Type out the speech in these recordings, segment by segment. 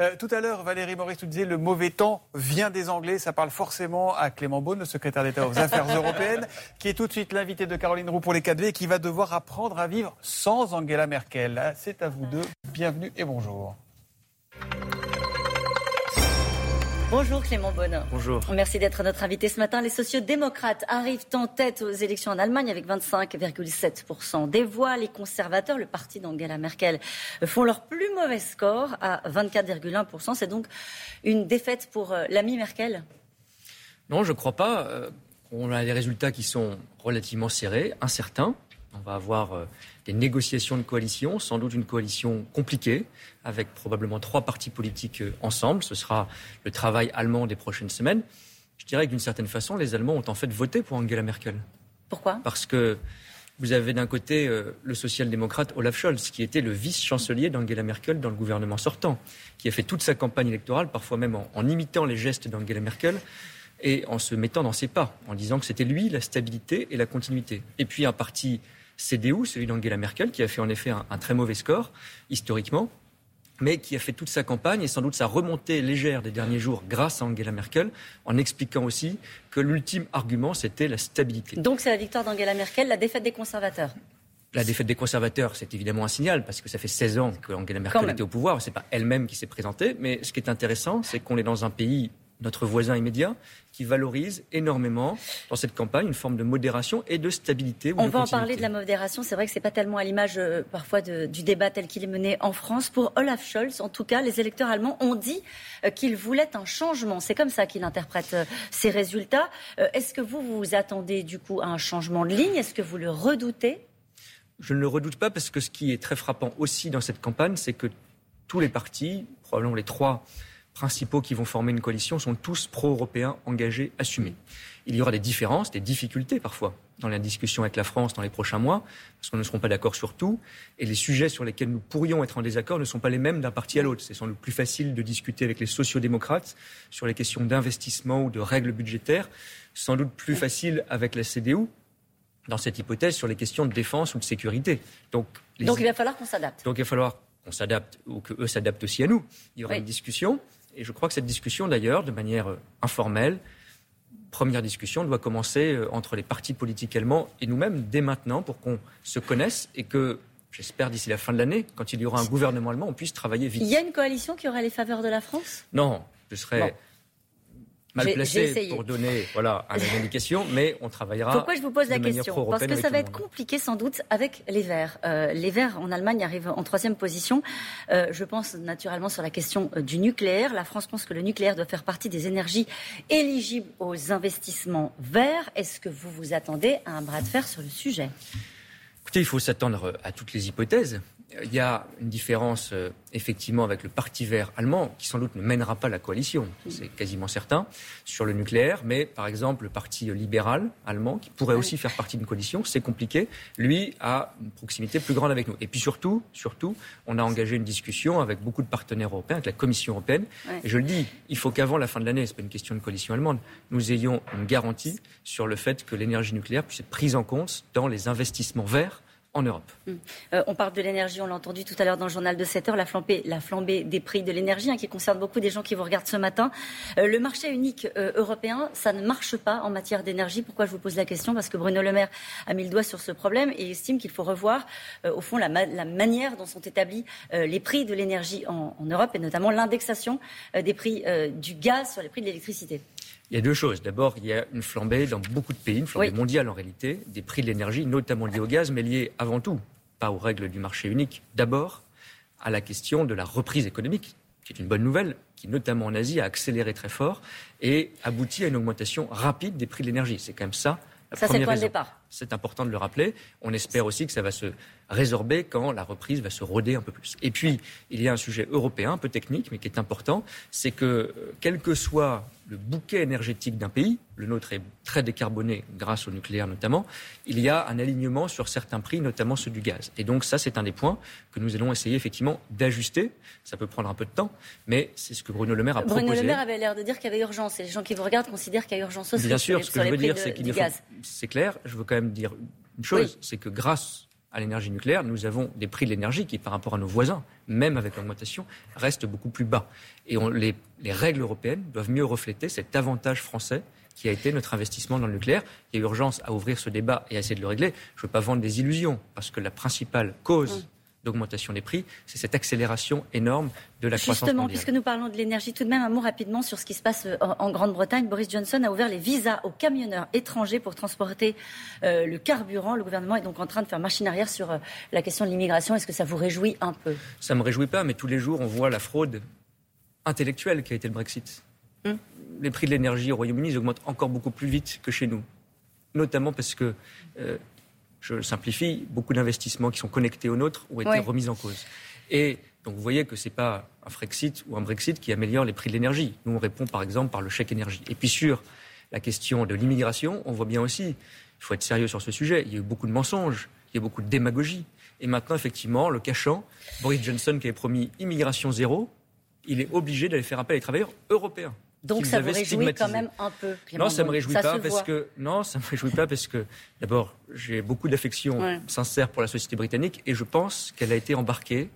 Euh, tout à l'heure, Valérie Maurice nous disait le mauvais temps vient des Anglais. Ça parle forcément à Clément Beaune, le secrétaire d'État aux Affaires européennes, qui est tout de suite l'invité de Caroline Roux pour les 4V et qui va devoir apprendre à vivre sans Angela Merkel. Ah, c'est à vous deux. Bienvenue et bonjour. Bonjour Clément Bonne. Bonjour. Merci d'être notre invité ce matin. Les sociodémocrates arrivent en tête aux élections en Allemagne avec 25,7% des voix. Les conservateurs, le parti d'Angela Merkel, font leur plus mauvais score à 24,1%. C'est donc une défaite pour euh, l'ami Merkel? Non, je ne crois pas. Euh, on a des résultats qui sont relativement serrés, incertains. On va avoir euh, des négociations de coalition, sans doute une coalition compliquée, avec probablement trois partis politiques euh, ensemble. Ce sera le travail allemand des prochaines semaines. Je dirais que d'une certaine façon, les Allemands ont en fait voté pour Angela Merkel. Pourquoi? Parce que vous avez d'un côté euh, le social-démocrate Olaf Scholz, qui était le vice-chancelier d'Angela Merkel dans le gouvernement sortant, qui a fait toute sa campagne électorale, parfois même en imitant les gestes d'Angela Merkel et en se mettant dans ses pas, en disant que c'était lui la stabilité et la continuité. Et puis un parti CDU, celui d'Angela Merkel, qui a fait en effet un, très mauvais score historiquement, mais qui a fait toute sa campagne et sans doute sa remontée légère des derniers jours grâce à Angela Merkel, en expliquant aussi que l'ultime argument, c'était la stabilité. Donc c'est la victoire d'Angela Merkel, la défaite des conservateurs la défaite des conservateurs, c'est évidemment un signal, parce que ça fait 16 ans qu'Angela Merkel était au pouvoir. Ce n'est pas elle-même qui s'est présentée. Mais ce qui est intéressant, c'est qu'on est dans un pays notre voisin immédiat, qui valorise énormément dans cette campagne une forme de modération et de stabilité. On va en parler de la modération. C'est vrai que ce n'est pas tellement à l'image euh, parfois du débat tel qu'il est mené en France. Pour Olaf Scholz, en tout cas, les électeurs allemands ont dit euh, qu'ils voulaient un changement. C'est comme ça qu'il interprète euh, ces résultats. Est-ce que vous vous attendez du coup à un changement de ligne? Est-ce que vous le redoutez? Je ne le redoute pas parce que ce qui est très frappant aussi dans cette campagne, c'est que tous les partis, probablement les trois principaux qui vont former une coalition sont tous pro-européens, engagés, assumés. Il y aura des différences, des difficultés parfois dans la discussion avec la France dans les prochains mois, parce qu'on ne seront pas d'accord sur tout, et les sujets sur lesquels nous pourrions être en désaccord ne sont pas les mêmes d'un parti à l'autre. C'est sans doute plus facile de discuter avec les sociodémocrates sur les questions d'investissement ou de règles budgétaires, sans doute plus facile avec la CDU dans cette hypothèse sur les questions de défense ou de sécurité. Donc, Donc il va falloir qu'on s'adapte. Donc il va falloir qu'on s'adapte ou qu'eux s'adaptent aussi à nous. Il y aura une discussion. Et je crois que cette discussion, d'ailleurs, de manière euh, informelle, première discussion doit commencer euh, entre les partis politiques allemands et nous-mêmes dès maintenant pour qu'on se connaisse et que, j'espère d'ici la fin de l'année, quand il y aura un gouvernement allemand, on puisse travailler vite. Il y a une coalition qui aura les faveurs de la France? Non, je serais mal placé pour donner voilà, une indication, mais on travaillera. Pourquoi je vous pose la question Parce que ça va être compliqué sans doute avec les Verts. Euh, les Verts en Allemagne arrivent en troisième position. Euh, je pense naturellement sur la question euh, du nucléaire. La France pense que le nucléaire doit faire partie des énergies éligibles aux investissements verts. Est-ce que vous vous attendez à un bras de fer sur le sujet? Écoutez, il faut s'attendre à toutes les hypothèses il y a une différence euh, effectivement avec le Parti vert allemand, qui sans doute ne mènera pas la coalition, c'est quasiment certain, sur le nucléaire. Mais par exemple, le Parti libéral allemand, qui pourrait aussi faire partie d'une coalition, c'est compliqué, lui a une proximité plus grande avec nous. Et puis surtout, surtout, on a engagé une discussion avec beaucoup de partenaires européens, avec la Commission européenne. Et je le dis, il faut qu'avant la fin de l'année, ce n'est pas une question de coalition allemande, nous ayons une garantie sur le fait que l'énergie nucléaire puisse être prise en compte dans les investissements verts en Europe. Hum. Euh, on parle de l'énergie, on l'a entendu tout à l'heure dans le journal de 7 heures, la flambée, la flambée des prix de l'énergie hein, qui concerne beaucoup des gens qui vous regardent ce matin. Euh, le marché unique euh, européen, ça ne marche pas en matière d'énergie. Pourquoi je vous pose la question? Parce que Bruno Le Maire a mis le doigt sur ce problème et estime qu'il faut revoir, au fond, la, manière dont sont établis les prix de l'énergie en, en, Europe et notamment l'indexation des prix du gaz sur les prix de l'électricité. Il y a deux choses. D'abord, il y a une flambée dans beaucoup de pays, une flambée mondiale en réalité, des prix de l'énergie, notamment liés au gaz, mais liés avant tout, pas aux règles du marché unique, d'abord à la question de la reprise économique, qui est une bonne nouvelle, qui notamment en Asie a accéléré très fort et aboutit à une augmentation rapide des prix de l'énergie. C'est quand même ça la ça, première raison. départ. C'est important de le rappeler. On espère aussi que ça va se résorber quand la reprise va se roder un peu plus. Et puis, il y a un sujet européen, un peu technique, mais qui est important, c'est que, euh, quel que soit le bouquet énergétique d'un pays, le nôtre est très décarboné grâce au nucléaire notamment, il y a un alignement sur certains prix, notamment ceux du gaz. Et donc ça, c'est un des points que nous allons essayer effectivement d'ajuster. Ça peut prendre un peu de temps, mais c'est ce que Bruno Le Maire a proposé. Bruno Le Maire avait l'air de dire qu'il y avait urgence. Et les gens qui vous regardent considèrent qu'il y a urgence aussi. Bien sûr, ce que je veux dire, c'est qu'il faut... C'est clair, je veux quand même dire une chose, c'est que grâce à l'énergie nucléaire, nous avons des prix de l'énergie qui, par rapport à nos voisins, même avec l'augmentation, restent beaucoup plus bas. Et les, les, règles européennes doivent mieux refléter cet avantage français qui a été notre investissement dans le nucléaire. Il y a urgence à ouvrir ce débat et à essayer de le régler. Je ne veux pas vendre des illusions, parce que la principale cause d'augmentation des prix, c'est cette accélération énorme de la croissance mondiale. Justement, puisque nous parlons de l'énergie, tout de même un mot rapidement sur ce qui se passe euh, en Grande-Bretagne. Boris Johnson a ouvert les visas aux camionneurs étrangers pour transporter euh, le carburant. Le gouvernement est donc en train de faire machine arrière sur euh, la question de l'immigration. Est-ce que ça vous réjouit un peu? Ça ne me réjouit pas, mais tous les jours, on voit la fraude intellectuelle qui a été le Brexit. Hmm. Les prix de l'énergie au Royaume-Uni augmentent encore beaucoup plus vite que chez nous, notamment parce que je simplifie, beaucoup d'investissements qui sont connectés aux nôtres ont été remis en cause. Et donc vous voyez que ce n'est pas un Frexit ou un Brexit qui améliore les prix de l'énergie. Nous, on répond par exemple par le chèque énergie. Et puis sur la question de l'immigration, on voit bien aussi, il faut être sérieux sur ce sujet, il y a eu beaucoup de mensonges, il y a beaucoup de démagogie. Et maintenant, effectivement, le cachant, Boris Johnson qui avait promis immigration zéro, il est obligé d'aller faire appel à des travailleurs européens. Donc ça vous réjouit quand même un peu. Non, ça me réjouit pas parce que non, ça me réjouit pas parce que d'abord j'ai beaucoup d'affection sincère pour la société britannique et je pense qu'elle a été embarquée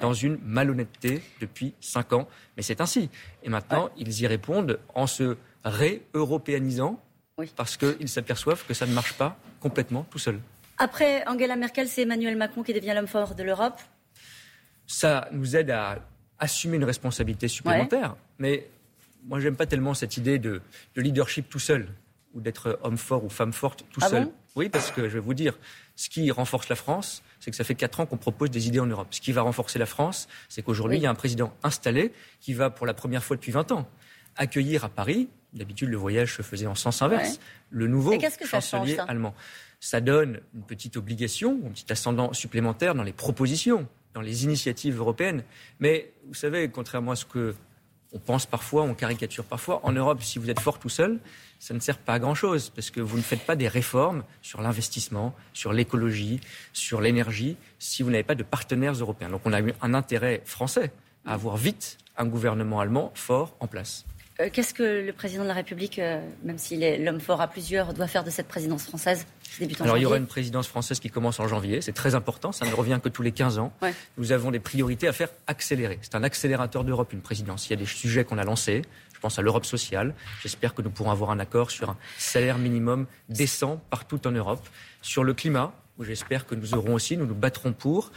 dans une malhonnêteté depuis cinq ans. Mais c'est ainsi. Et maintenant, ils y répondent en se ré-européanisant parce qu'ils s'aperçoivent que ça ne marche pas complètement tout seul. Après Angela Merkel, c'est Emmanuel Macron qui devient l'homme fort de l'Europe. Ça nous aide à assumer une responsabilité supplémentaire. Mais moi, j'aime pas tellement cette idée de, leadership tout seul ou d'être homme fort ou femme forte tout ah seul. oui, parce que je vais vous dire, ce qui renforce la France, c'est que ça fait quatre ans qu'on propose des idées en Europe. Ce qui va renforcer la France, c'est qu'aujourd'hui, il y a un président installé qui va, pour la première fois depuis 20 ans, accueillir à Paris, d'habitude le voyage se faisait en sens inverse, le nouveau chancelier allemand. Ça donne une petite obligation, un petit ascendant supplémentaire dans les propositions, dans les initiatives européennes. Mais vous savez, contrairement à ce que on pense parfois, on caricature parfois. En Europe, si vous êtes fort tout seul, ça ne sert pas à grand-chose parce que vous ne faites pas des réformes sur l'investissement, sur l'écologie, sur l'énergie, si vous n'avez pas de partenaires européens. Donc on a un intérêt français à avoir vite un gouvernement allemand fort en place. Euh, qu'est-ce que le président de la République, euh, même s'il est l'homme fort à plusieurs, doit faire de cette présidence française Alors il y aura une présidence française qui commence en janvier, c'est très important, ça ne revient que tous les 15 ans. Nous avons des priorités à faire accélérer. C'est un accélérateur d'Europe, une présidence. Il y a des sujets qu'on a lancés, je pense à l'Europe sociale. J'espère que nous pourrons avoir un accord sur un salaire minimum décent partout en Europe. Sur le climat, où j'espère que nous aurons aussi, nous nous battrons pour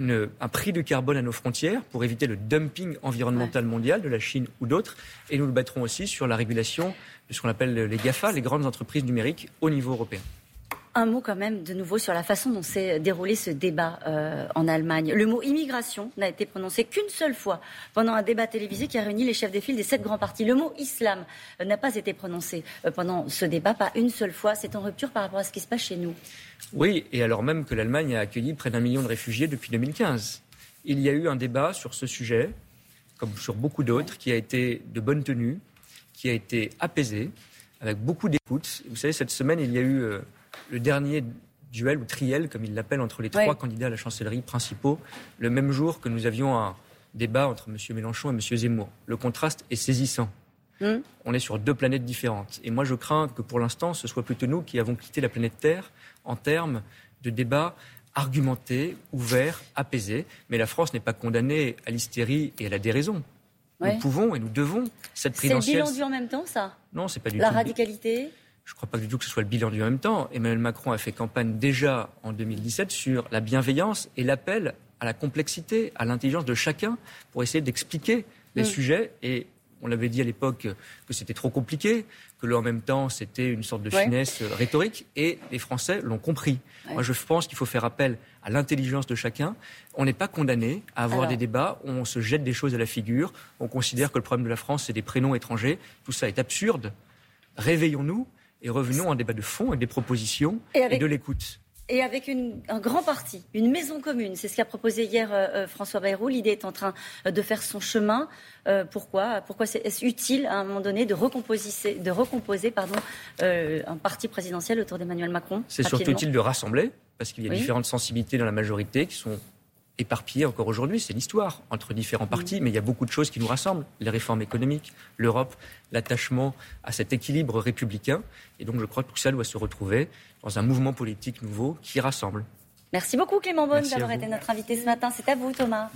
un prix du carbone à nos frontières pour éviter le dumping environnemental mondial de la Chine ou d'autres. Et nous le battrons aussi sur la régulation de ce qu'on appelle les GAFA, les grandes entreprises numériques, au niveau européen. Un mot quand même de nouveau sur la façon dont s'est déroulé ce débat euh, en Allemagne. Le mot immigration n'a été prononcé qu'une seule fois pendant un débat télévisé qui a réuni les chefs des files des sept grands partis. Le mot islam euh, n'a pas été prononcé euh, pendant ce débat, pas une seule fois. C'est en rupture par rapport à ce qui se passe chez nous. Oui, et alors même que l'Allemagne a accueilli près d'un million de réfugiés depuis 2015. Il y a eu un débat sur ce sujet, comme sur beaucoup d'autres, qui a été de bonne tenue, qui a été apaisé, avec beaucoup d'écoute. Vous savez, cette semaine, il y a eu le dernier duel ou triel, comme il l'appelle, entre les trois candidats à la chancellerie principaux, le même jour que nous avions un débat entre M. Mélenchon et M. Zemmour. Le contraste est saisissant. Hmm. On est sur deux planètes différentes. Et moi, je crains que pour l'instant, ce soit plutôt nous qui avons quitté la planète Terre en termes de débat argumenté, ouvert, apaisé. Mais la France n'est pas condamnée à l'hystérie et à la déraison. Nous pouvons et nous devons cette présidentielle. C'est le bilan du en même temps, ça? Non, c'est pas du tout. La radicalité? Je ne crois pas du tout que ce soit le bilan du même temps. Emmanuel Macron a fait campagne déjà en 2017 sur la bienveillance et l'appel à la complexité, à l'intelligence de chacun pour essayer d'expliquer les mm. sujets. Et on l'avait dit à l'époque que c'était trop compliqué, que le en même temps c'était une sorte de finesse rhétorique, et les Français l'ont compris. Moi, je pense qu'il faut faire appel à l'intelligence de chacun. On n'est pas condamné à avoir des débats où on se jette des choses à la figure, on considère que le problème de la France c'est des prénoms étrangers. Tout ça est absurde. Réveillons-nous et revenons à un débat de fond et des propositions et, de l'écoute. Et avec un grand parti, une maison commune, c'est ce qu'a proposé hier euh, euh, François Bayrou. L'idée est en train euh, de faire son chemin. pourquoi Pourquoi est-ce utile à un moment donné de recomposer, de recomposer pardon, un parti présidentiel autour d'Emmanuel Macron? C'est surtout utile de rassembler, parce qu'il y a différentes sensibilités dans la majorité qui sont éparpillé encore aujourd'hui. C'est l'histoire entre différents mm. partis, mais il y a beaucoup de choses qui nous rassemblent. Les réformes économiques, l'Europe, l'attachement à cet équilibre républicain. Et donc je crois que tout ça doit se retrouver dans un mouvement politique nouveau qui rassemble. Merci beaucoup Clément Beaune d'avoir été notre invité ce matin. C'est à vous Thomas.